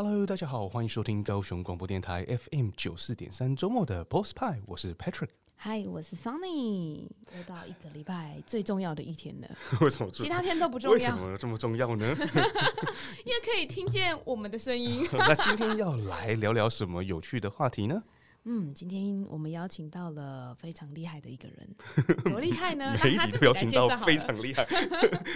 Hello，大家好，欢迎收听高雄广播电台 FM 九四点三周末的 Post Pie，我是 Patrick。嗨，我是 Sunny。又到一个礼拜最重要的一天了，为什么？其他天都不重要？为什么这么重要呢？因为可以听见我们的声音。那今天要来聊聊什么有趣的话题呢？嗯，今天我们邀请到了非常厉害的一个人，多厉害呢？每一集都邀请到非常厉害，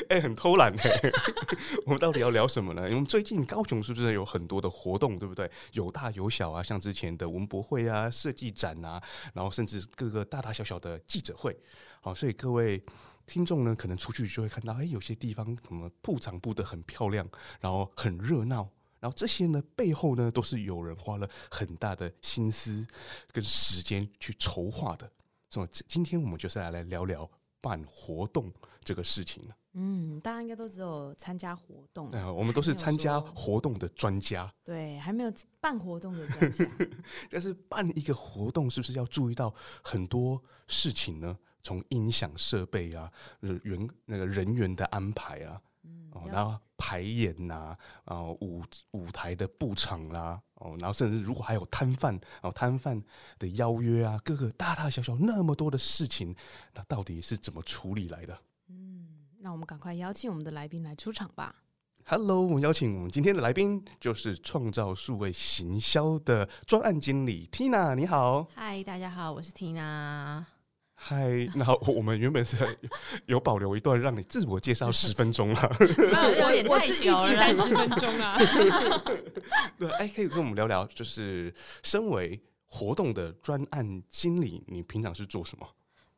哎、欸，很偷懒哎、欸。我们到底要聊什么呢？因为最近高雄是不是有很多的活动，对不对？有大有小啊，像之前的文博会啊、设计展啊，然后甚至各个大大小小的记者会。好，所以各位听众呢，可能出去就会看到，哎、欸，有些地方什么布场布的很漂亮，然后很热闹。然后这些呢，背后呢，都是有人花了很大的心思跟时间去筹划的。所以今天我们就是来来聊聊办活动这个事情。嗯，大家应该都只有参加活动，对，我们都是参加活动的专家。对，还没有办活动的专家。但是办一个活动，是不是要注意到很多事情呢？从音响设备啊，人那个人员的安排啊。哦，然后排演呐、啊，然后舞舞台的布场啦、啊，哦，然后甚至如果还有摊贩，哦，摊贩的邀约啊，各个大大小小那么多的事情，那到底是怎么处理来的？嗯，那我们赶快邀请我们的来宾来出场吧。Hello，我们邀请我们今天的来宾就是创造数位行销的专案经理 Tina，你好。嗨，大家好，我是 Tina。嗨，那，我们原本是有保留一段让你自我介绍十分钟啊。我我是预计三十分钟啊。对，哎，可以跟我们聊聊，就是身为活动的专案经理，你平常是做什么？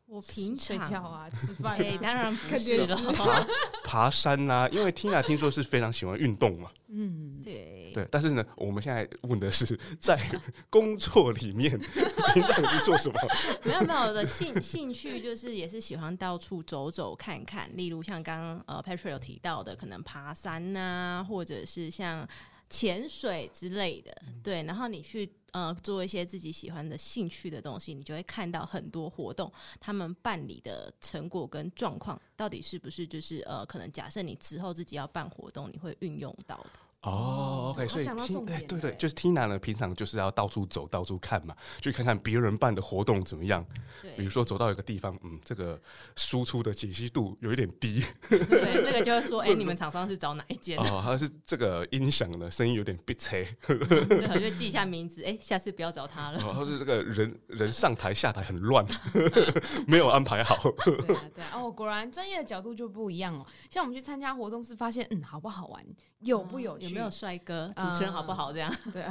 我平常睡觉啊，吃饭、欸，当然不是了。爬爬山啦、啊，因为 Tina 听说是非常喜欢运动嘛。嗯，对对。但是呢，我们现在问的是在工作里面 平常你是做什么？没有没有，我的兴兴趣就是也是喜欢到处走走看看，例如像刚刚呃 Patrick 有提到的，可能爬山呐、啊，或者是像潜水之类的。对，然后你去。呃，做一些自己喜欢的兴趣的东西，你就会看到很多活动，他们办理的成果跟状况，到底是不是就是呃，可能假设你之后自己要办活动，你会运用到的。哦，OK，所以听，哎，对对，就是 Tina 呢，平常就是要到处走，到处看嘛，去看看别人办的活动怎么样。对，比如说走到一个地方，嗯，这个输出的解析度有一点低。对，这个就是说，哎、欸，你们厂商是找哪一间？哦，他是这个音响呢声音有点逼车。对，我就记一下名字，哎、欸，下次不要找他了。哦，他是这个人人上台下台很乱，没有安排好。对啊，对啊，哦，果然专业的角度就不一样哦。像我们去参加活动是发现，嗯，好不好玩，有不有趣？有没有帅哥？主持人好不好？这样、嗯、对，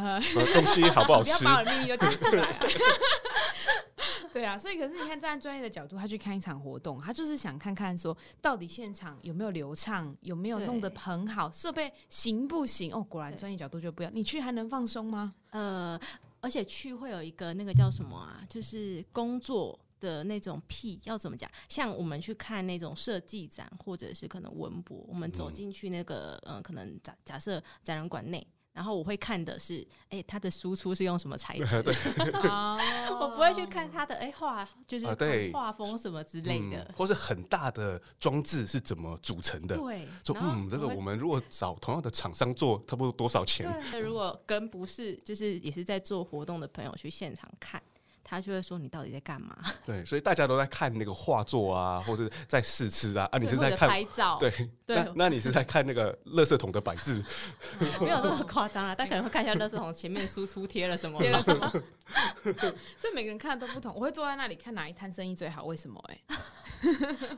东西好不好吃？不要把我的秘密都讲出来、啊。对啊，所以可是你看，站在专业的角度，他去看一场活动，他就是想看看说，到底现场有没有流畅，有没有弄得很好，设备行不行？哦，果然专业角度就不一样。你去还能放松吗？呃，而且去会有一个那个叫什么啊？就是工作的那种屁，要怎么讲？像我们去看那种设计展，或者是可能文博，我们走进去那个，嗯、呃，可能假假设展览馆内。然后我会看的是，哎、欸，它的输出是用什么材 质？我不会去看它的，哎、欸，画就是画风什么之类的，嗯、或是很大的装置是怎么组成的？对，说嗯，这个我们如果找同样的厂商做，差不多多少钱？对，如果跟不是，就是也是在做活动的朋友去现场看。他就会说：“你到底在干嘛？” 对，所以大家都在看那个画作啊，或者在试吃啊。啊，你是在看拍照？对对。那那你是在看那个垃圾桶的摆置？没有那么夸张啊，但可能会看一下垃圾桶前面输出贴了什么。这每个人看的都不同。我会坐在那里看哪一摊生意最好？为什么？哎。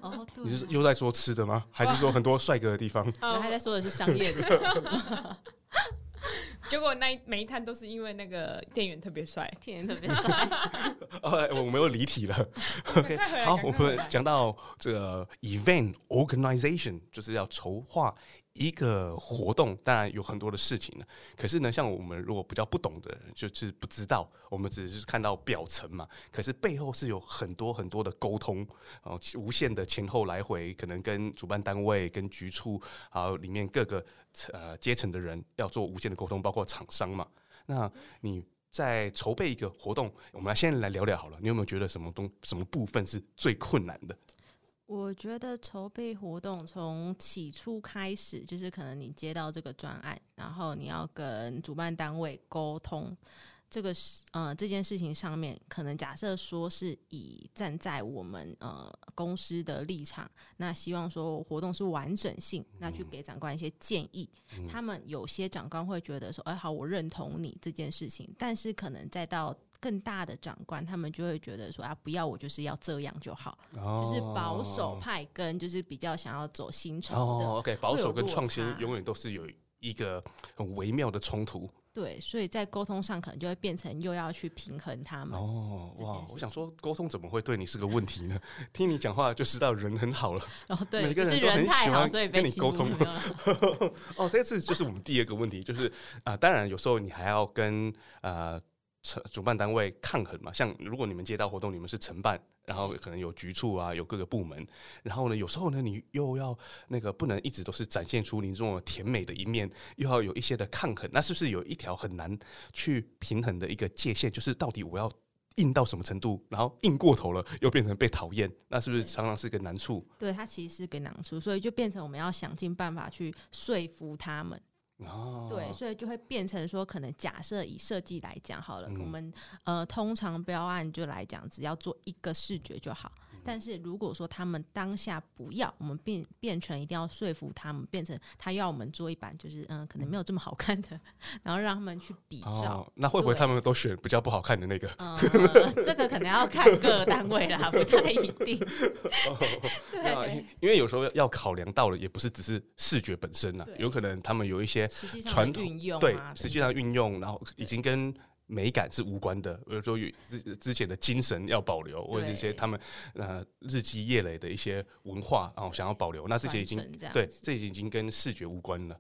哦，对。你是又在说吃的吗？还是说很多帅哥的地方？我还在说的是商业的。结果那每一摊都是因为那个店员特别帅，店员特别帅。哦，我们又离题了。OK，好，我们讲到这个 event organization，就是要筹划。一个活动当然有很多的事情了，可是呢，像我们如果比较不懂的人，就是不知道，我们只是看到表层嘛，可是背后是有很多很多的沟通，然后无限的前后来回，可能跟主办单位、跟局处，还有里面各个呃阶层的人要做无限的沟通，包括厂商嘛。那你在筹备一个活动，我们来先来聊聊好了，你有没有觉得什么东什么部分是最困难的？我觉得筹备活动从起初开始，就是可能你接到这个专案，然后你要跟主办单位沟通这个事，呃，这件事情上面，可能假设说是以站在我们呃公司的立场，那希望说活动是完整性，那去给长官一些建议。嗯、他们有些长官会觉得说，哎，好，我认同你这件事情，但是可能再到。更大的长官，他们就会觉得说啊，不要我就是要这样就好，哦、就是保守派跟就是比较想要走新潮的。哦、OK，保守跟创新永远都是有一个很微妙的冲突。对，所以在沟通上可能就会变成又要去平衡他们。哦，哇，我想说沟通怎么会对你是个问题呢？听你讲话就知道人很好了。哦，对，每个人都很喜欢跟你沟通。哦，这次就是我们第二个问题，就是啊、呃，当然有时候你还要跟呃。主办单位抗衡嘛，像如果你们接到活动，你们是承办，然后可能有局处啊，有各个部门，然后呢，有时候呢，你又要那个不能一直都是展现出你这种甜美的一面，又要有一些的抗衡，那是不是有一条很难去平衡的一个界限？就是到底我要硬到什么程度，然后硬过头了又变成被讨厌，那是不是常常是个难处？对，它其实是个难处，所以就变成我们要想尽办法去说服他们。哦，对，所以就会变成说，可能假设以设计来讲好了，嗯、我们呃通常标案就来讲，只要做一个视觉就好。但是如果说他们当下不要，我们变变成一定要说服他们，变成他要我们做一版，就是嗯、呃，可能没有这么好看的，然后让他们去比照。哦、那会不会他们都选比较不好看的那个？嗯，这个可能要看各个单位啦，不太一定。哦、对，因为有时候要考量到了，也不是只是视觉本身啦，有可能他们有一些传统运用，对，实际上运用，然后已经跟。美感是无关的，比如说与之之前的精神要保留，或者一些他们呃日积月累的一些文化，然后想要保留，那这些已经对，这已经跟视觉无关了。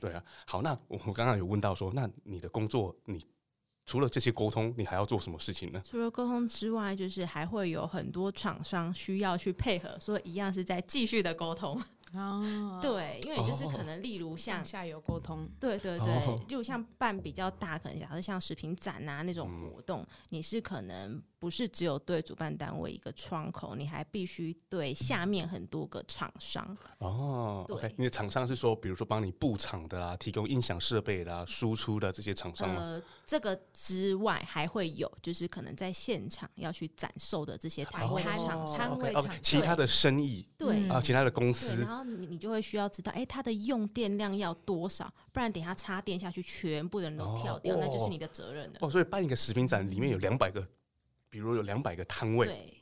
对，对啊，好，那我刚刚有问到说，那你的工作，你除了这些沟通，你还要做什么事情呢？除了沟通之外，就是还会有很多厂商需要去配合，所以一样是在继续的沟通。哦，对，因为就是可能，例如像下游沟通，对对对，例如像办比较大，可能假设像食品展啊那种活动，你是可能。不是只有对主办单位一个窗口，你还必须对下面很多个厂商哦。对，okay, 你的厂商是说，比如说帮你布场的啦，提供音响设备啦，输出的这些厂商吗？呃，这个之外还会有，就是可能在现场要去展售的这些摊位厂商、摊位厂，其他的生意对啊，其他的公司，然后你你就会需要知道，哎，它的用电量要多少，不然等下插电下去，全部的人都跳掉，哦、那就是你的责任了。哦，所以办一个食品展，里面有两百个。比如有两百个摊位，对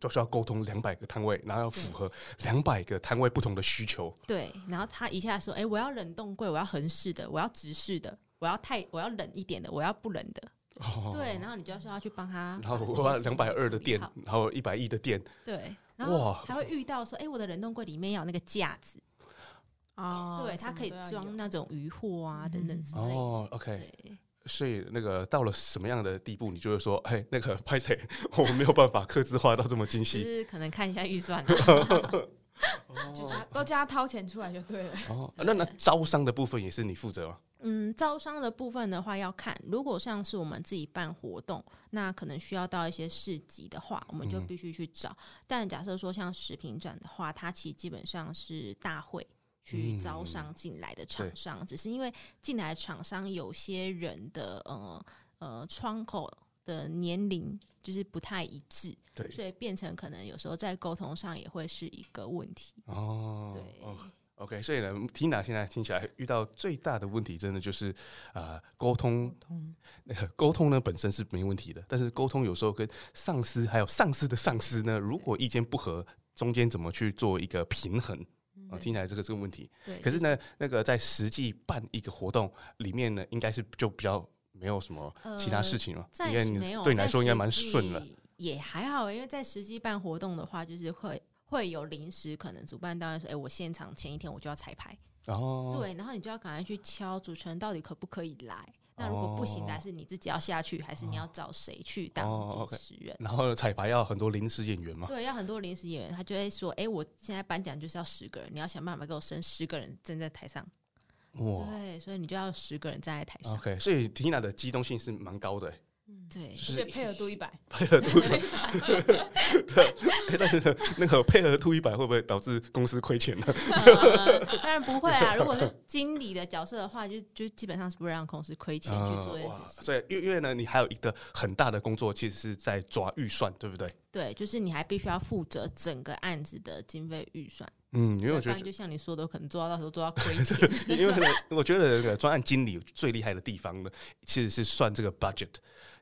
就需要沟通两百个摊位，然后要符合两百个摊位不同的需求。对，然后他一下说：“哎、欸，我要冷冻柜，我要横式的，我要直式的，我要太我要冷一点的，我要不冷的。哦”对，然后你就要说要去帮他。然后我要两百二的电，然后一百一的电。对，然后还会遇到说：“哎、欸，我的冷冻柜里面要有那个架子哦，对，它可以装那种鱼货啊等等之类的。”哦，OK。所以那个到了什么样的地步，你就会说，哎，那个拍摄我没有办法刻字化到这么精细，就是可能看一下预算，就都叫他掏钱出来就对了。哦，那那招商的部分也是你负责吗？嗯，招商的部分的话要看，如果像是我们自己办活动，那可能需要到一些市集的话，我们就必须去找。嗯、但假设说像食品展的话，它其实基本上是大会。去招商进来的厂商，嗯、只是因为进来的厂商有些人的呃呃窗口的年龄就是不太一致，对，所以变成可能有时候在沟通上也会是一个问题。哦，对哦，OK，所以呢，Tina 现在听起来遇到最大的问题，真的就是啊沟通，沟通那个沟通呢本身是没问题的，但是沟通有时候跟上司还有上司的上司呢，如果意见不合，中间怎么去做一个平衡？啊，听起来这个这个问题，对，可是呢，那个在实际办一个活动里面呢，应该是就比较没有什么其他事情了，呃、因为你对你来说应该蛮顺了，也还好，因为在实际办活动的话，就是会会有临时可能主办单位说，哎、欸，我现场前一天我就要彩排，哦，对，然后你就要赶快去敲主持人到底可不可以来。那如果不行，还是你自己要下去，还是你要找谁去当主持人？然后彩排要很多临时演员吗？对，要很多临时演员，他就会说：“哎，我现在颁奖就是要十个人，你要想办法给我升十个人站在台上。”哇，对，所以你就要十个人站在台上。OK，所以 Tina 的机动性是蛮高的。对，就是配合度一百，配合度一百。但是呢，那个配合度一百会不会导致公司亏钱呢？呃、当然不会啊。如果是经理的角色的话，就就基本上是不会让公司亏钱去做这件事情。对，因为因为呢，你还有一个很大的工作，其实是在抓预算，对不对？对，就是你还必须要负责整个案子的经费预算。嗯，因为我觉得就像你说的，可能做到到时候做到亏钱。因为呢，我觉得那个专案经理最厉害的地方呢，其实是算这个 budget。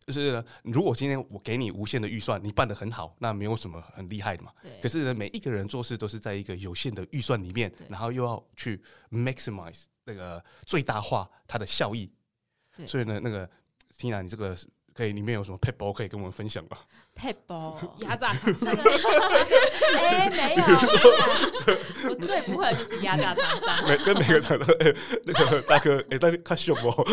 就是呢，如果今天我给你无限的预算，你办的很好，那没有什么很厉害的嘛。可是呢，每一个人做事都是在一个有限的预算里面，然后又要去 maximize 那个最大化它的效益。所以呢，那个 Tina，你这个可以里面有什么撇步可以跟我们分享吧？撇步压榨厂商？哎，没有，我最不会的就是压榨厂商。每跟每个厂商，哎，那个大哥，哎，大哥，他凶哦。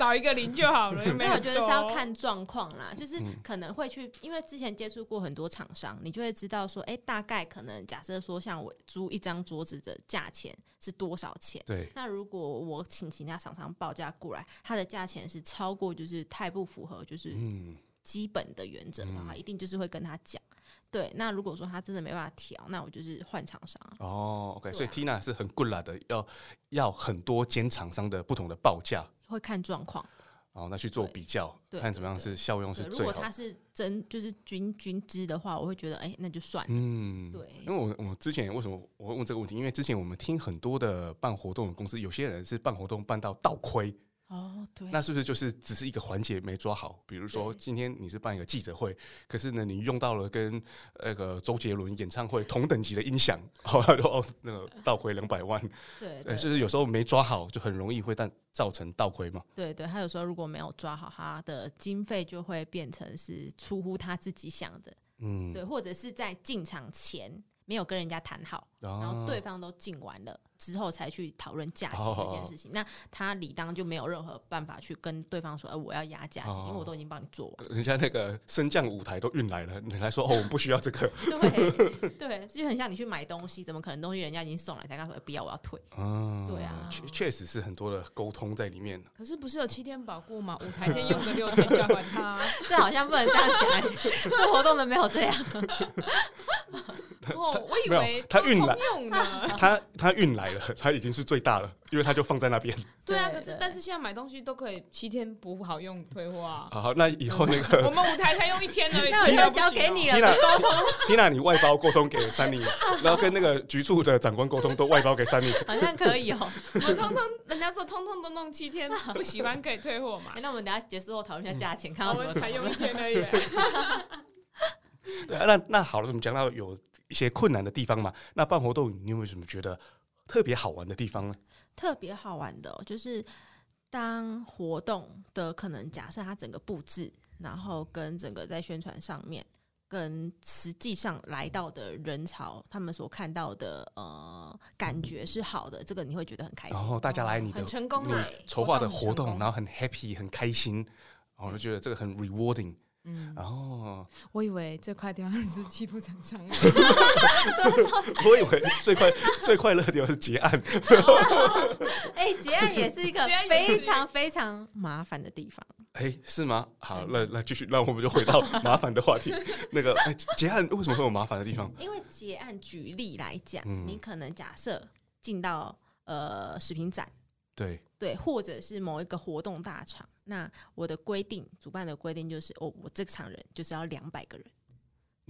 少一个零就好了。没有，我觉得是要看状况啦，就是可能会去，因为之前接触过很多厂商，你就会知道说，哎，大概可能假设说，像我租一张桌子的价钱是多少钱？对。那如果我请其他厂商报价过来，它的价钱是超过，就是太不符合，就是嗯。基本的原则的话，一定就是会跟他讲。对，那如果说他真的没办法调，那我就是换厂商。哦，OK，所以 Tina 是很 good 啦的，要要很多间厂商的不同的报价，会看状况。哦，那去做比较，看怎么样是效用是最好。如果他是真就是均均值的话，我会觉得哎、欸，那就算。嗯，对。因为我我之前为什么我会问这个问题？因为之前我们听很多的办活动的公司，有些人是办活动办到倒亏。哦，对，那是不是就是只是一个环节没抓好？比如说今天你是办一个记者会，可是呢，你用到了跟那个周杰伦演唱会同等级的音响，好，就 哦，那个倒亏两百万。对，对，就是有时候没抓好，就很容易会但造成倒亏嘛。对对，他有时候如果没有抓好，他的经费就会变成是出乎他自己想的。嗯，对，或者是在进场前没有跟人家谈好，哦，然后对方都进完了。之后才去讨论价钱这件事情，那他理当就没有任何办法去跟对方说，呃，我要压价钱，因为我都已经帮你做完。人家那个升降舞台都运来了，你来说哦，我们不需要这个。对对，就很像你去买东西，怎么可能东西人家已经送来，才刚说不要，我要退。嗯，对啊，确确实是很多的沟通在里面。可是不是有七天保固吗？舞台先用个六天交还他，这好像不能这样讲。做活动的没有这样。哦，我以为他运来用的，他他运来。它已经是最大了，因为它就放在那边。对啊，可是但是现在买东西都可以七天不好用退货啊。好，那以后那个 我们舞台才用一天而已，那我就交给你了。沟通，Tina，你外包沟通给 Sunny，然后跟那个局处的长官沟通都外包给 Sunny，好像可以哦。我通通人家说通通都弄七天，不喜欢可以退货嘛。那我们等下结束后讨论一下价钱，看我们才用一天而已。对啊，那那好了，我们讲到有一些困难的地方嘛，那办活动你有没有什么觉得？特别好玩的地方呢？特别好玩的，就是当活动的可能假设它整个布置，然后跟整个在宣传上面，跟实际上来到的人潮，他们所看到的呃感觉是好的，这个你会觉得很开心。然后大家来你的、哦、很成功，你筹划的活动，然后很 happy 很开心，然后我就觉得这个很 rewarding。嗯，哦，我以为最快的地方是欺负厂商，我以为最快最快乐的地方是结案。哎、欸，结案也是一个非常非常麻烦的地方。哎、欸，是吗？好，那那继续，那我们就回到麻烦的话题。那个、哎、结案为什么会有麻烦的地方？因为结案，举例来讲，嗯、你可能假设进到呃食品展。对对，或者是某一个活动大场，那我的规定，主办的规定就是，哦，我这场人就是要两百个人。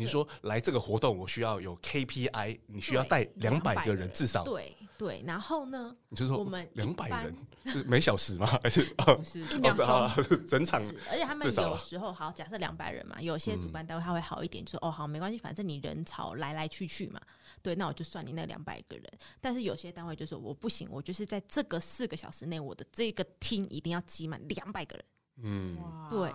你说来这个活动，我需要有 KPI，你需要带两百个人至少。对对，然后呢？你是说我们两百人是每小时吗？还是不是一秒钟？整场？而且他们有时候好，假设两百人嘛，有些主办单位他会好一点，就说哦好，没关系，反正你人潮来来去去嘛。对，那我就算你那两百个人。但是有些单位就说我不行，我就是在这个四个小时内，我的这个厅一定要挤满两百个人。嗯，对，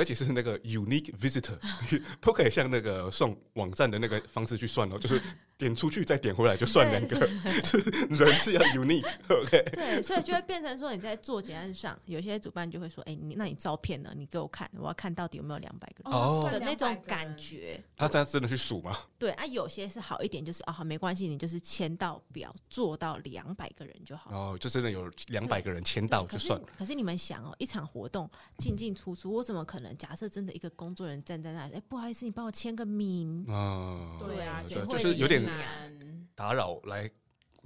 而且是那个 unique visitor，不可以像那个算网站的那个方式去算哦，就是点出去再点回来就算两个，人是要 unique，OK？对，所以就会变成说你在做结案上，有些主办就会说：“哎，你那你照片呢？你给我看，我要看到底有没有两百个人哦的那种感觉。”他这样真的去数吗？对啊，有些是好一点，就是啊，好没关系，你就是签到表做到两百个人就好。哦，就真的有两百个人签到就算了。可是你们想哦，一场活动进进出出，我怎么可能？假设真的一个工作人员站在那里，哎，不好意思，你帮我签个名。嗯，对啊，就是有点打扰来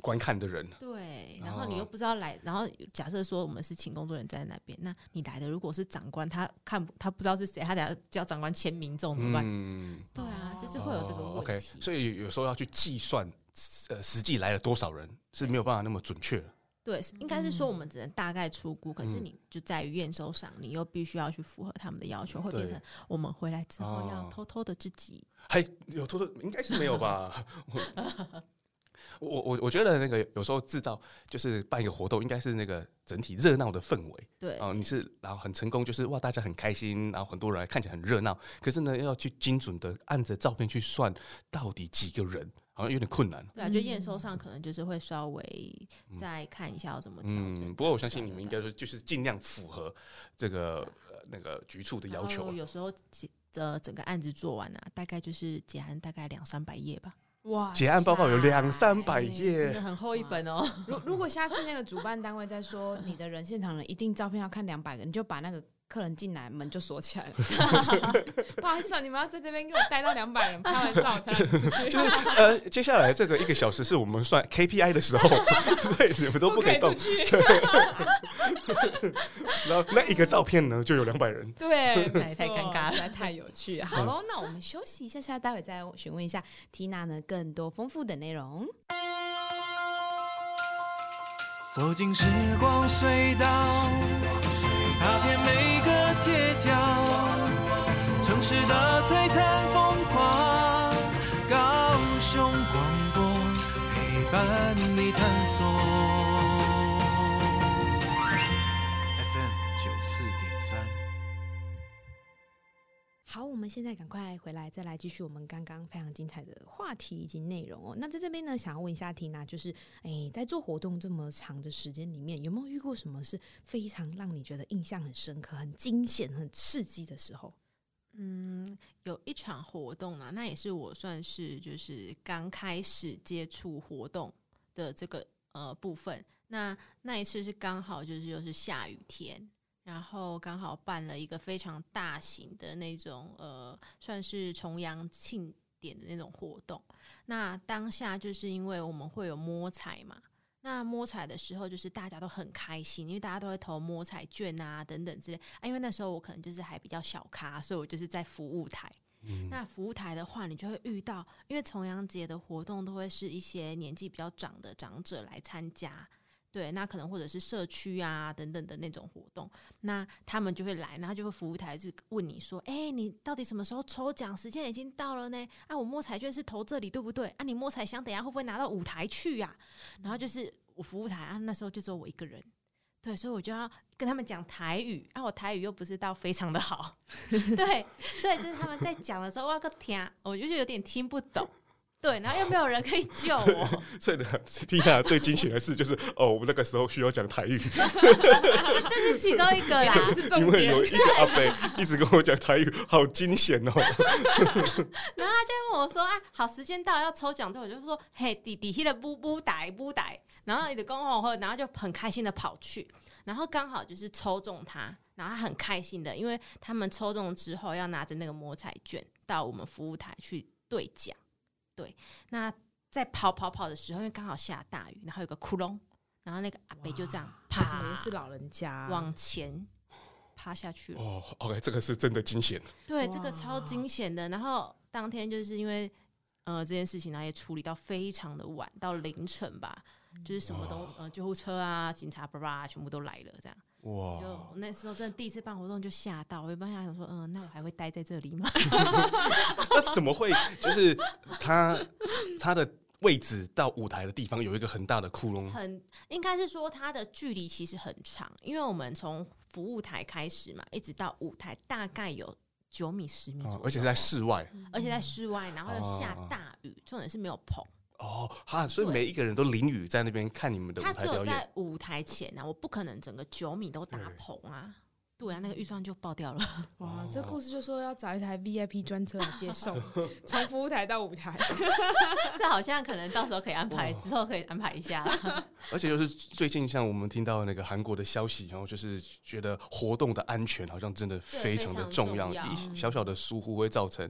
观看的人。对，然后你又不知道来，然后假设说我们是请工作人员站在那边，那你来的如果是长官，他看他不知道是谁，他等下叫长官签名，这种怎么办？嗯，对啊，就是会有这个问题。OK，所以有时候要去计算，呃，实际来了多少人是没有办法那么准确的。对，应该是说我们只能大概出估，嗯、可是你就在于验收上，你又必须要去符合他们的要求，会变成我们回来之后要偷偷的自己。还有偷偷，应该是没有吧？我我我觉得那个有时候制造就是办一个活动，应该是那个整体热闹的氛围。对，啊，你是然后很成功，就是哇，大家很开心，然后很多人看起来很热闹。可是呢，要去精准的按着照片去算到底几个人。好像有点困难。对啊，就验收上可能就是会稍微再看一下要怎么调整。嗯，不过我相信你们应该说就是尽量符合这个呃那个局处的要求。有时候呃整个案子做完啊，大概就是结案大概两三百页吧。哇，结案报告有两三百页，真的很厚一本哦。如如果下次那个主办单位再说你的人现场人一定照片要看两百个，你就把那个。客人进来，门就锁起来了。不好意思啊，你们要在这边给我待到两百人拍完照才能出去。就是呃，接下来这个一个小时是我们算 KPI 的时候，所以你们都不可以动。然后那一个照片呢，就有两百人。对，太太尴尬了，实在太有趣。好喽，那我们休息一下下，待会再询问一下 Tina 呢更多丰富的内容。走进时光隧道。踏遍每个街角，城市的璀璨风光，高雄广播陪伴你探索。好，我们现在赶快回来，再来继续我们刚刚非常精彩的话题以及内容哦。那在这边呢，想要问一下缇娜就是哎、在做活动这么长的时间里面，有没有遇过什么是非常让你觉得印象很深刻、很惊险、很刺激的时候？嗯，有一场活动啊，那也是我算是就是刚开始接触活动的这个呃部分。那那一次是刚好就是又是下雨天。然后刚好办了一个非常大型的那种呃，算是重阳庆典的那种活动。那当下就是因为我们会有摸彩嘛，那摸彩的时候就是大家都很开心，因为大家都会投摸彩券啊等等之类啊。因为那时候我可能就是还比较小咖，所以我就是在服务台。嗯。那服务台的话，你就会遇到，因为重阳节的活动都会是一些年纪比较长的长者来参加。对，那可能或者是社区啊等等的那种活动，那他们就会来，然后就会服务台是问你说：“哎，你到底什么时候抽奖？时间已经到了呢。啊，我摸彩券是投这里，对不对？啊，你摸彩箱等下会不会拿到舞台去呀？然后就是我服务台啊，那时候就只有我一个人，对，所以我就要跟他们讲台语啊，我台语又不是到非常的好，对，所以就是他们在讲的时候，我要个听，我就是有点听不懂。”对，然后又没有人可以救我。所以呢，Tina 最惊险的事就是，哦，我们那个时候需要讲台语。这是其中一个啦，因为有一个阿伯一直跟我讲台语，好惊险哦。然后他就问我说：“啊，好，时间到了要抽奖，对，我就说，嘿，弟弟，那个布布袋布袋。”然后你的公公后，然后就很开心的跑去，然后刚好就是抽中他，然后他很开心的，因为他们抽中之后要拿着那个摸彩券到我们服务台去兑奖。对，那在跑跑跑的时候，因为刚好下大雨，然后有个窟窿，然后那个阿伯就这样趴，是老人家往前趴下去了。哦，OK，这个是真的惊险。对，这个超惊险的。然后当天就是因为呃这件事情，然后也处理到非常的晚，到凌晨吧，就是什么都呃救护车啊、警察叭叭全部都来了，这样。哇！就那时候真的第一次办活动就吓到，我一般想说，嗯、呃，那我还会待在这里吗？那怎么会？就是他他的位置到舞台的地方有一个很大的窟窿，很应该是说它的距离其实很长，因为我们从服务台开始嘛，一直到舞台大概有九米十米左右，哦，而且是在室外，而且在室外，然后又下大雨，重点是没有棚。哦，哈，所以每一个人都淋雨在那边看你们的舞台他只有在。舞台前啊，我不可能整个九米都打棚啊。对啊，那个预算就爆掉了。哇，这故事就说要找一台 VIP 专车来接送，从服务台到舞台。这好像可能到时候可以安排，之后可以安排一下。而且就是最近像我们听到那个韩国的消息，然后就是觉得活动的安全好像真的非常的重要，重要一小小的疏忽会造成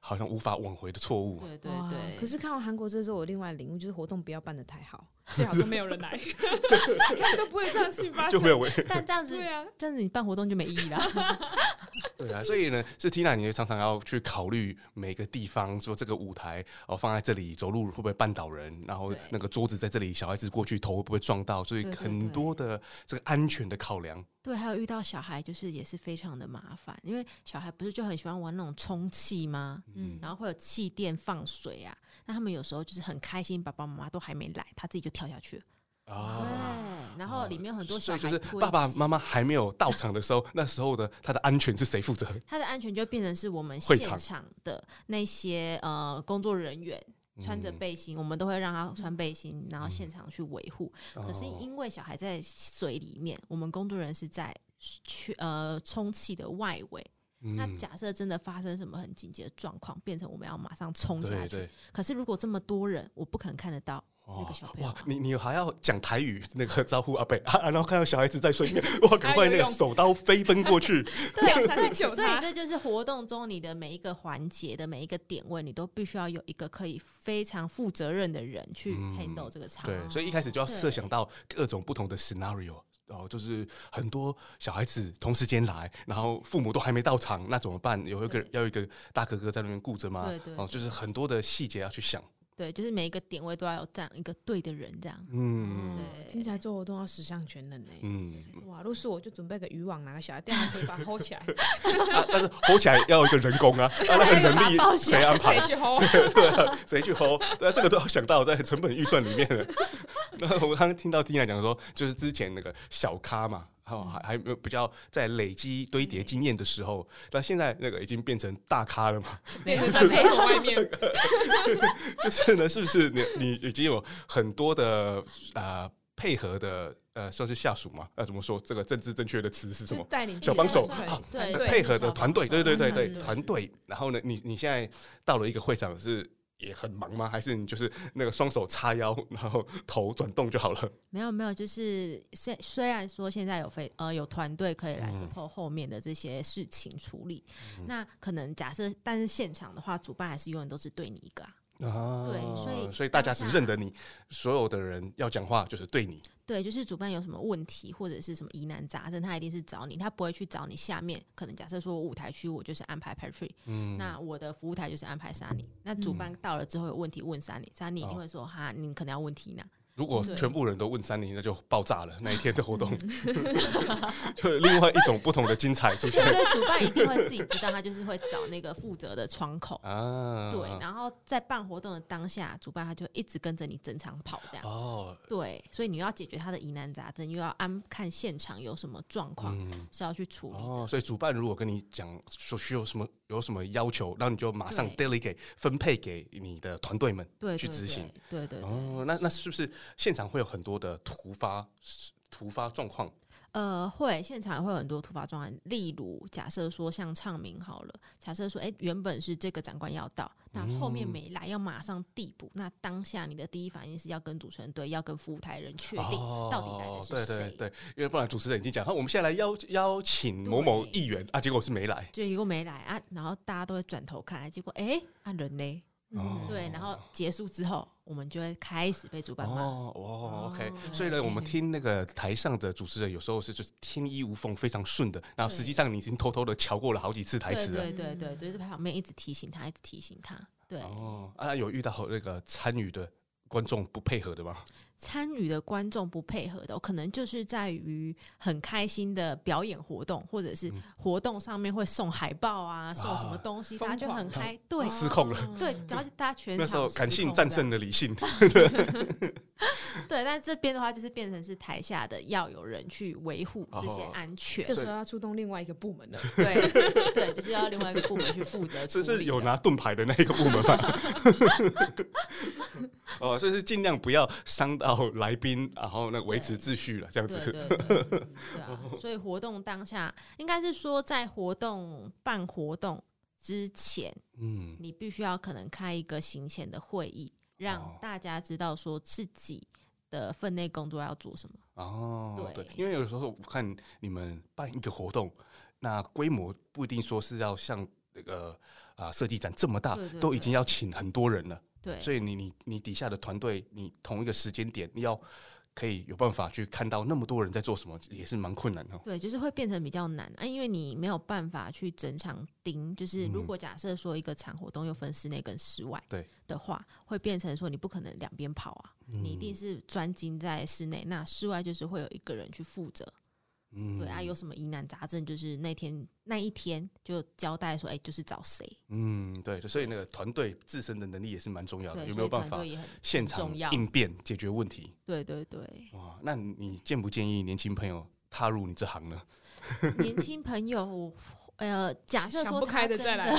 好像无法挽回的错误。对对哇对。可是看完韩国这之后，我另外领悟就是活动不要办的太好，最好都没有人来，看都不会这样去发生，就没有为但这样子，对啊，这样子你办活动就没意义了。对啊，所以呢，是 Tina，你也常常要去考虑每个地方，说这个舞台哦放在这里，走路会不会绊倒人？然后那个桌子在这里，小孩子过去头会不会撞到？所以很多的这个安全的考量。对，还有遇到小孩，就是也是非常的麻烦，因为小孩不是就很喜欢玩那种充气吗？嗯，然后会有气垫放水啊，那他们有时候就是很开心，爸爸妈妈都还没来，他自己就跳下去了。啊，对，然后里面有很多小孩所以就是爸爸妈妈还没有到场的时候，那时候的他的安全是谁负责？他的安全就变成是我们现场的那些呃工作人员穿着背心，我们都会让他穿背心，然后现场去维护。可是因为小孩在水里面，我们工作人员是在去呃充气的外围。那假设真的发生什么很紧急的状况，变成我们要马上冲下去。对对。可是如果这么多人，我不可能看得到那个小朋友。哇，你你还要讲台语那个招呼阿伯啊，然后看到小孩子在水面，哇，赶快那个手刀飞奔过去。对，所以这就是活动中你的每一个环节的每一个点位，你都必须要有一个可以非常负责任的人去 handle 这个场。对，所以一开始就要设想到各种不同的 scenario。哦，就是很多小孩子同时间来，然后父母都还没到场，那怎么办？有一个要一个大哥哥在那边顾着吗？对对，哦，就是很多的细节要去想。对，就是每一个点位都要有这样一个对的人，这样。嗯，对，听起来做活动要十项全能呢。嗯，哇，如果是我就准备个渔网，拿个小孩垫子可以把它 hold 起来。但是 hold 起来要有一个人工啊，那个人力谁安排？谁去 hold？对，谁去 hold？对啊，这个都要想到在成本预算里面了。那我刚刚听到 Tina 讲说，就是之前那个小咖嘛。哦，还还没有比较在累积堆叠经验的时候，那现在那个已经变成大咖了嘛？变成在厕所外面，就是呢，是不是你你已经有很多的啊、呃、配合的呃，算是下属嘛？要怎么说？这个政治正确的词是什么？带领小帮手啊，对配合的团队，对对对对，嗯、团队。然后呢，你你现在到了一个会场是。也很忙吗？还是你就是那个双手叉腰，然后头转动就好了？没有没有，就是虽虽然说现在有非呃有团队可以来 support 后面的这些事情处理，嗯、那可能假设，但是现场的话，主办还是永远都是对你一个啊。啊，对，所以所以大家只认得你，所有的人要讲话就是对你。对，就是主办有什么问题或者是什么疑难杂症，他一定是找你，他不会去找你下面。可能假设说我舞台区，我就是安排 Patrick，嗯，那我的服务台就是安排 Sunny。那主办到了之后有问题问 Sunny，Sunny 一定会说哈，你可能要问 Tina。如果全部人都问 Sunny，那就爆炸了。那一天的活动，就另外一种不同的精彩出现。对，主办一定会自己知道，他就是会找那个负责的窗口啊。对，然后在办活动的当下，主办他就一直跟着你整场跑这样。哦，对，所以你要解决他的疑难杂症，又要安看现场有什么状况是要去处理。哦，所以主办如果跟你讲说需要什么有什么要求，然后你就马上 delegate 分配给你的团队们去执行。对对对。哦，那那是不是？现场会有很多的突发突发状况，呃，会现场也会有很多突发状况。例如，假设说像唱名好了，假设说，哎、欸，原本是这个长官要到，那后面没来，要马上递补。嗯、那当下你的第一反应是要跟主持人对，要跟服务台人确定到底来的是谁、哦？对对对，因为不然主持人已经讲，好，我们现在来邀邀请某某议员啊，结果是没来，就结果没来啊，然后大家都会转头看，结果哎，啊人呢？嗯，对，然后结束之后，我们就会开始被主办骂。哦哦，OK。所以呢，我们听那个台上的主持人有时候是就是天衣无缝，非常顺的。然后实际上你已经偷偷的瞧过了好几次台词了。对对对对，就是旁边一直提醒他，一直提醒他。对。哦，啊，有遇到那个参与的观众不配合的吗？参与的观众不配合的，可能就是在于很开心的表演活动，或者是活动上面会送海报啊，送什么东西，大家就很嗨，对，失控了，对，然后大家全那时候感性战胜了理性 对，但这边的话就是变成是台下的要有人去维护这些安全，这时候要出动另外一个部门了，对对，就是要另外一个部门去负责，这是有拿盾牌的那一个部门吧？哦，所以是尽量不要伤到来宾，然后那维持秩序了，这样子。对，对，对，对 啊，所以活动当下应该是说，在活动办活动之前，嗯，你必须要可能开一个行前的会议，让大家知道说自己的分内工作要做什么。哦，对，因为有时候我看你们办一个活动，那规模不一定说是要像那个啊设计展这么大，都已经要请很多人了。对，所以你你你底下的团队，你同一个时间点，你要可以有办法去看到那么多人在做什么，也是蛮困难的。对，就是会变成比较难啊，因为你没有办法去整场盯。就是如果假设说一个场活动又分室内跟室外，对的话，会变成说你不可能两边跑啊，你一定是专精在室内，那室外就是会有一个人去负责。嗯，对啊，有什么疑难杂症，就是那天那一天就交代说，哎、欸，就是找谁。嗯，对，所以那个团队自身的能力也是蛮重要的，有没有办法现场应变解决问题？对对对。哇，那你建不建议年轻朋友踏入你这行呢？年轻朋友，呃，假设说不开的再来，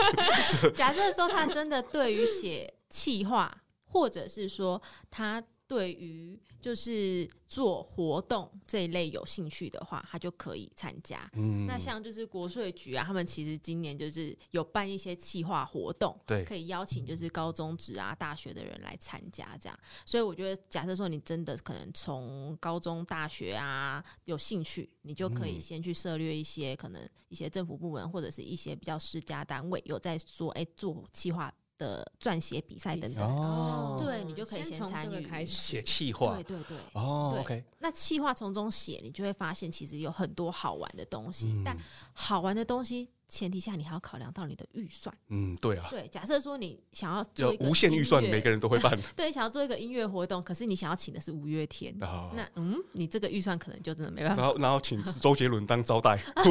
假设说他真的对于写气话，或者是说他对于。就是做活动这一类有兴趣的话，他就可以参加。嗯，那像就是国税局啊，他们其实今年就是有办一些企划活动，对，可以邀请就是高中职啊、大学的人来参加这样。所以我觉得，假设说你真的可能从高中、大学啊有兴趣，你就可以先去涉略一些可能一些政府部门或者是一些比较私家单位有在说，哎、欸，做企划。的撰写比赛等等，哦，对，你就可以先参与开始写气划，对对对，哦，OK。那气划从中写，你就会发现其实有很多好玩的东西。嗯、但好玩的东西前提下，你还要考量到你的预算。嗯，对啊。对，假设说你想要做一个无限预算，每个人都会办。对，想要做一个音乐活动，可是你想要请的是五月天，哦、那嗯，你这个预算可能就真的没办法。然后，然后请周杰伦当招待。对，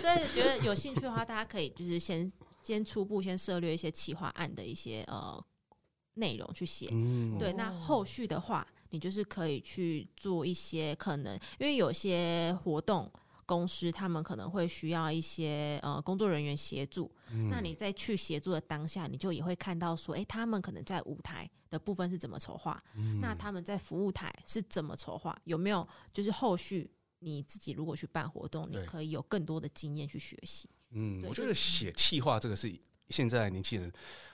所以觉得有兴趣的话，大家可以就是先。先初步先涉略一些企划案的一些呃内容去写，嗯、对，那后续的话，你就是可以去做一些可能，因为有些活动公司他们可能会需要一些呃工作人员协助，嗯、那你在去协助的当下，你就也会看到说，哎、欸，他们可能在舞台的部分是怎么筹划，嗯、那他们在服务台是怎么筹划，有没有就是后续你自己如果去办活动，你可以有更多的经验去学习。嗯，我觉得写企划这个是现在年轻人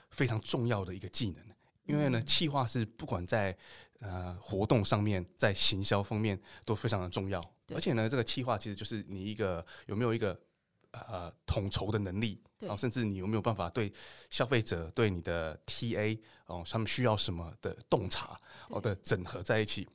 非常重要的一个技能，因为呢，企划是不管在呃活动上面，在行销方面都非常的重要。而且呢，这个企划其实就是你一个有没有一个呃统筹的能力，然后甚至你有没有办法对消费者、对你的 TA 哦，他们需要什么的洞察哦的整合在一起。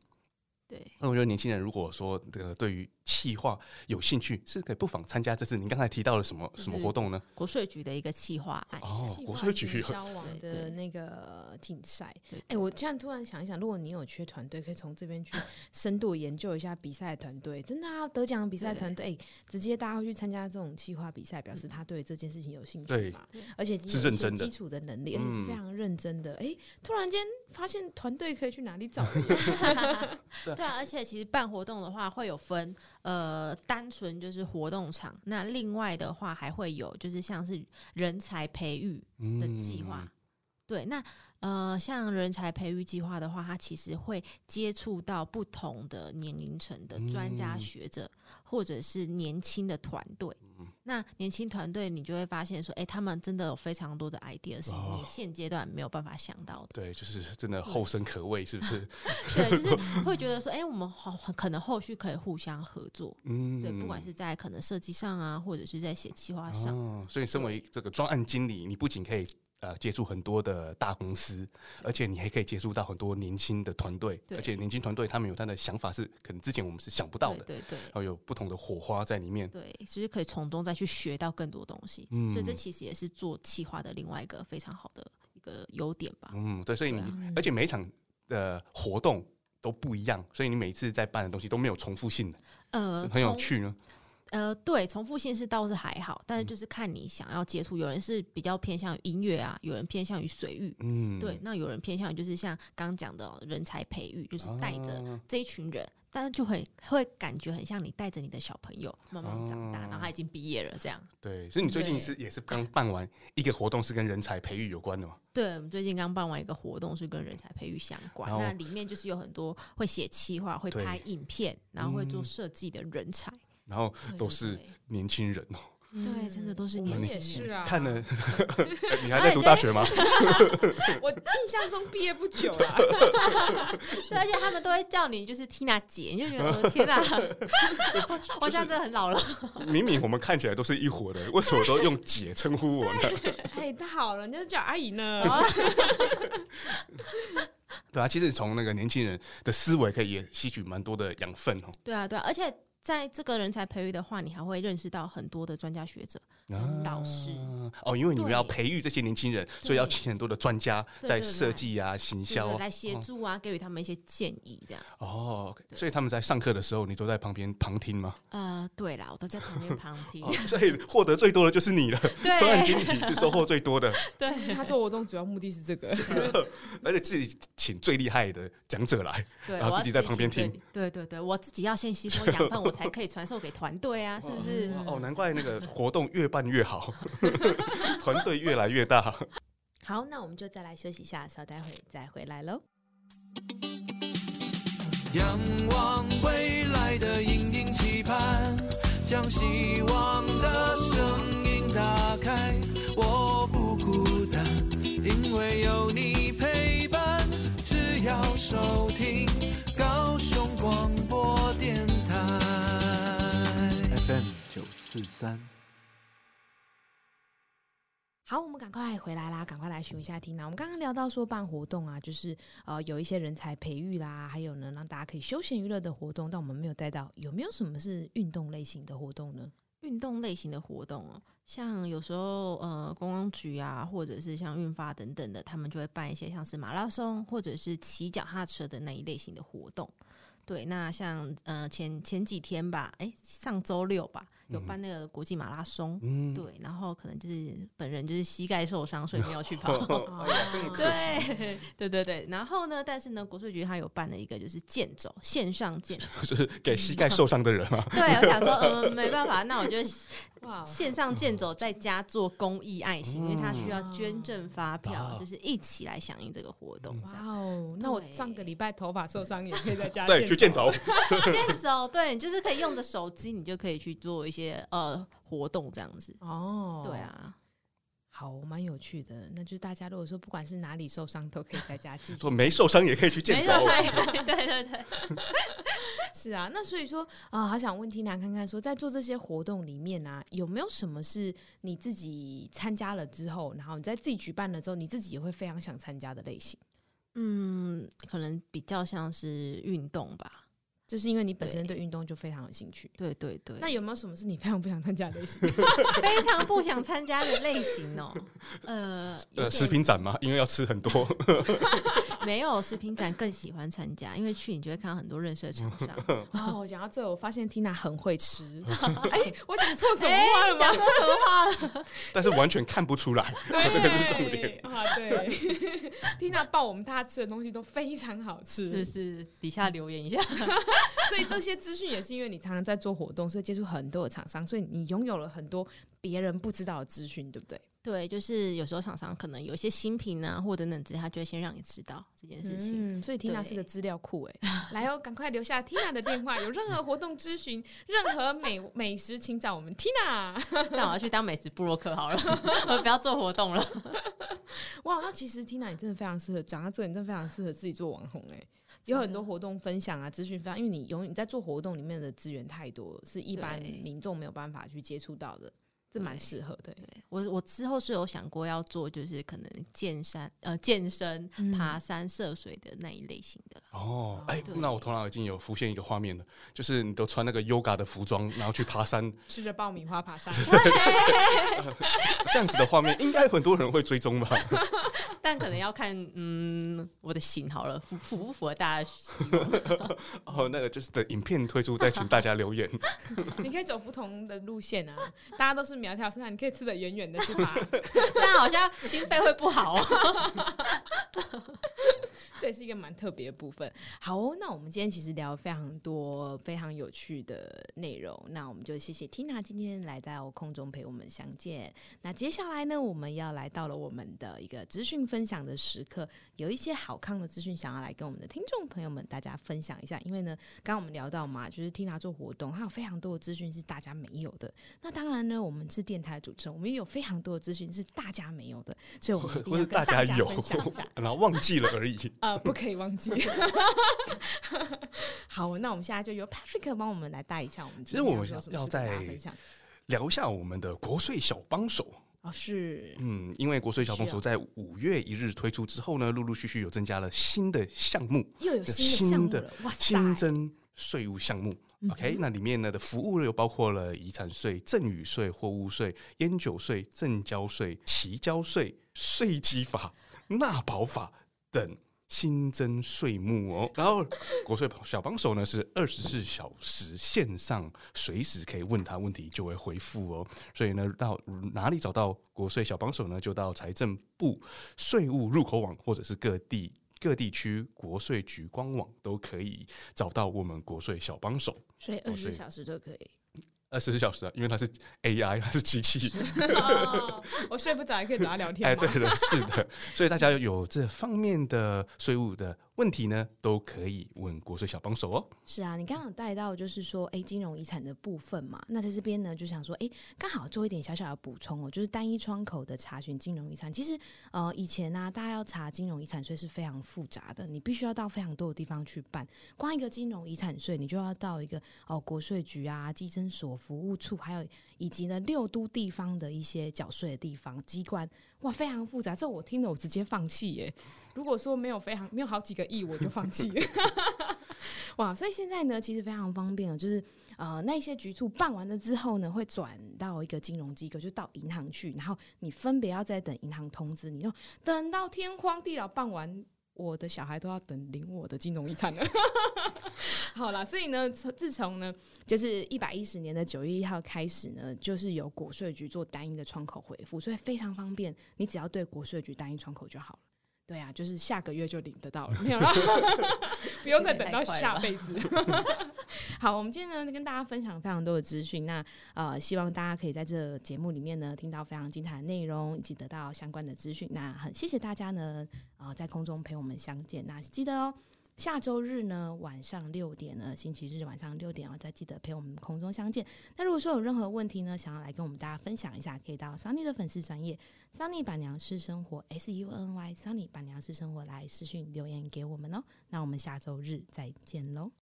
对，那我觉得年轻人如果说这个对于企划有兴趣，是可以不妨参加这次您刚才提到了什么什么活动呢？国税局的一个企划案哦，国税局消亡的那个竞赛。哎，我这样突然想一想，如果你有缺团队，可以从这边去 深度研究一下比赛团队。真的啊，得奖的比赛团队，哎直接大家会去参加这种企划比赛，表示他对这件事情有兴趣嘛？而且是认真的，基础的能力也是非常认真的。哎，突然间发现团队可以去哪里找？对啊，而且其实办活动的话会有分，呃，单纯就是活动场，那另外的话还会有就是像是人才培育的计划。嗯、对，那呃，像人才培育计划的话，它其实会接触到不同的年龄层的专家学者，嗯、或者是年轻的团队。那年轻团队，你就会发现说，哎、欸，他们真的有非常多的 idea，是你现阶段没有办法想到的。对，就是 真的后生可畏，是不是？对，就是会觉得说，哎、欸，我们好可能后续可以互相合作。嗯，对，不管是在可能设计上啊，或者是在写计划上。哦，所以身为这个专案经理，你不仅可以。呃，接触很多的大公司，而且你还可以接触到很多年轻的团队，而且年轻团队他们有他的想法，是可能之前我们是想不到的，对，对对，然后有不同的火花在里面，对，其实可以从中再去学到更多东西，嗯，所以这其实也是做企划的另外一个非常好的一个优点吧，嗯，对，所以你、啊、而且每一场的活动都不一样，所以你每次在办的东西都没有重复性的，呃，很有趣呢。呃，对，重复性是倒是还好，但是就是看你想要接触，有人是比较偏向于音乐啊，有人偏向于水域，嗯，对，那有人偏向于就是像刚讲的人才培育，就是带着这一群人。但是就很会感觉很像你带着你的小朋友慢慢长大，哦、然后他已经毕业了这样。对，所以你最近是也是刚办完一个活动，是跟人才培育有关的吗？对，我们最近刚办完一个活动，是跟人才培育相关。那里面就是有很多会写企划、会拍影片，然后会做设计的人才，嗯、然后都是年轻人哦。对，真的都是年轻人。啊。看了，你还在读大学吗？我印象中毕业不久了。对，而且他们都会叫你就是 Tina 姐，你就觉得我的天哪，我现在真的很老了。明明我们看起来都是一伙的，为什么都用姐称呼我呢？哎，太好了，你就叫阿姨呢。对啊，其实从那个年轻人的思维可以也吸取蛮多的养分哦。对啊，对啊，而且。在这个人才培育的话，你还会认识到很多的专家学者、老师哦，因为你们要培育这些年轻人，所以要请很多的专家在设计啊、行销来协助啊，给予他们一些建议，这样。哦，所以他们在上课的时候，你都在旁边旁听吗？呃，对啦，我都在旁边 旁听，所以获得最多的就是你了。专案经理是收获最多的。对，他做活动主要目的是这个，而且自己请最厉害的讲者来，然后自己在旁边听。对对对，我自己要先吸收养分，我。才可以传授给团队啊，是不是？哦，难怪那个活动越办越好，团队越来越大。好，那我们就再来休息一下，稍待会再回来喽。仰望未来的隐隐期盼，将希望的声音打开。我不孤单，因为有你陪伴。只要收听四三，好，我们赶快回来啦，赶快来询一下 Tina。我们刚刚聊到说办活动啊，就是呃有一些人才培育啦，还有呢让大家可以休闲娱乐的活动，但我们没有带到，有没有什么是运动类型的活动呢？运动类型的活动哦，像有时候呃公安局啊，或者是像运发等等的，他们就会办一些像是马拉松或者是骑脚踏车的那一类型的活动。对，那像呃前前几天吧，哎上周六吧。有办那个国际马拉松，嗯，对，然后可能就是本人就是膝盖受伤，所以没有去跑。哎呀，这么可惜。对，对对对。然后呢，但是呢，国税局他有办了一个就是健走，线上健走，就是给膝盖受伤的人嘛。对，我想说，嗯，没办法，那我就线上健走，在家做公益爱心，因为他需要捐赠发票，就是一起来响应这个活动。哇哦，那我上个礼拜头发受伤也可以在家对去健走，健走，对，你就是可以用着手机，你就可以去做一些。些呃活动这样子哦，对啊，好，蛮有趣的。那就是大家如果说不管是哪里受伤，都可以在家继续。没受伤也可以去健身。对对对，是啊。那所以说啊、呃，好想问 Tina 看看说，在做这些活动里面啊，有没有什么是你自己参加了之后，然后你在自己举办了之后，你自己也会非常想参加的类型？嗯，可能比较像是运动吧。就是因为你本身对运动就非常有兴趣，对对对。那有没有什么是你非常不想参加的类型？非常不想参加的类型哦、喔。呃，呃，食品展吗？因为要吃很多。没有食品展更喜欢参加，因为去你就会看到很多认识的厂商。哦，讲到这，我发现 Tina 很会吃。哎、欸，我讲错什么话了吗？讲错什么话了？但是完全看不出来，这个是重点。啊，对。Tina 报我们大家吃的东西都非常好吃，是不是？底下留言一下。所以这些资讯也是因为你常常在做活动，所以接触很多的厂商，所以你拥有了很多别人不知道的资讯，对不对？对，就是有时候厂商可能有一些新品啊，或者等等，他就会先让你知道这件事情。嗯，所以 Tina 是个资料库哎，来哦，赶快留下 Tina 的电话，有任何活动咨询，任何美美食，请找我们 Tina。那我要去当美食部落客好了，我不要做活动了。哇，那其实 Tina 你真的非常适合，讲到这，你真的非常适合自己做网红哎。有很多活动分享啊，资讯分享，因为你永远在做活动里面的资源太多，是一般民众没有办法去接触到的。这蛮适合的。对我，我之后是有想过要做，就是可能健山呃健身、爬山、涉水的那一类型的。哦，哎，那我头脑已经有浮现一个画面了，就是你都穿那个 yoga 的服装，然后去爬山，吃着爆米花爬山，这样子的画面，应该很多人会追踪吧？但可能要看，嗯，我的型好了，符符不符合大家？哦，那个就是等影片推出再请大家留言。你可以走不同的路线啊，大家都是苗条身材，你可以吃的远远的去爬，这样好像心肺会不好哦。这也是一个蛮特别的部分。好哦，那我们今天其实聊了非常多非常有趣的内容，那我们就谢谢 Tina 今天来到空中陪我们相见。那接下来呢，我们要来到了我们的一个资讯分享的时刻，有一些好康的资讯想要来跟我们的听众朋友们大家分享一下。因为呢，刚刚我们聊到嘛，就是 Tina 做活动，还有非常多的资讯是大家没有的。那当然呢，我们是电台主持人，我们也有非常多的资讯是大家没有的，所以我们或者大家分享一下，然后忘记了而已。呃，不可以忘记。好，那我们现在就由 Patrick 帮我们来带一下我们。其实我们要再聊一下我们的国税小帮手哦，是，嗯，因为国税小帮手在五月一日推出之后呢，陆陆续续有增加了新的项目，又有新的新增税务项目。OK，那里面呢的服务又包括了遗产税、赠与税、货物税、烟酒税、证交税、期交税、税基法、纳保法等。新增税目哦，然后国税小帮手呢是二十四小时线上，随时可以问他问题就会回复哦。所以呢，到哪里找到国税小帮手呢？就到财政部税务入口网，或者是各地各地区国税局官网都可以找到我们国税小帮手。所以二十四小时都可以。二十四小时啊，因为它是 AI，它是机器。哦，我睡不着也可以找他聊天。哎，对的，是的，所以大家有这方面的税务的问题呢，都可以问国税小帮手哦。是啊，你刚刚带到就是说，哎，金融遗产的部分嘛，那在这边呢，就想说，哎，刚好做一点小小的补充哦，就是单一窗口的查询金融遗产。其实，呃，以前呢、啊，大家要查金融遗产税是非常复杂的，你必须要到非常多的地方去办。光一个金融遗产税，你就要到一个哦国税局啊、稽征所、服务处，还有以及呢六都地方的一些缴税的地方机关，哇，非常复杂。这我听了，我直接放弃耶。如果说没有非常没有好几个亿，我就放弃了。哇，所以现在呢，其实非常方便了，就是呃，那些局处办完了之后呢，会转到一个金融机构，就到银行去，然后你分别要再等银行通知，你就等到天荒地老办完，我的小孩都要等领我的金融遗产了。好了，所以呢，从自从呢，就是一百一十年的九月一号开始呢，就是由国税局做单一的窗口回复，所以非常方便，你只要对国税局单一窗口就好了。对啊，就是下个月就领得到了，没有了，不用再等到下辈子。好，我们今天呢跟大家分享非常多的资讯，那呃希望大家可以在这节目里面呢听到非常精彩的内容，以及得到相关的资讯。那很谢谢大家呢，呃在空中陪我们相见。那记得哦。下周日呢，晚上六点呢，星期日晚上六点哦，再记得陪我们空中相见。那如果说有任何问题呢，想要来跟我们大家分享一下，可以到 Sunny 的粉丝专业 Sunny 板娘私生活 S U N Y Sunny 板娘私生活来私讯留言给我们哦。那我们下周日再见喽。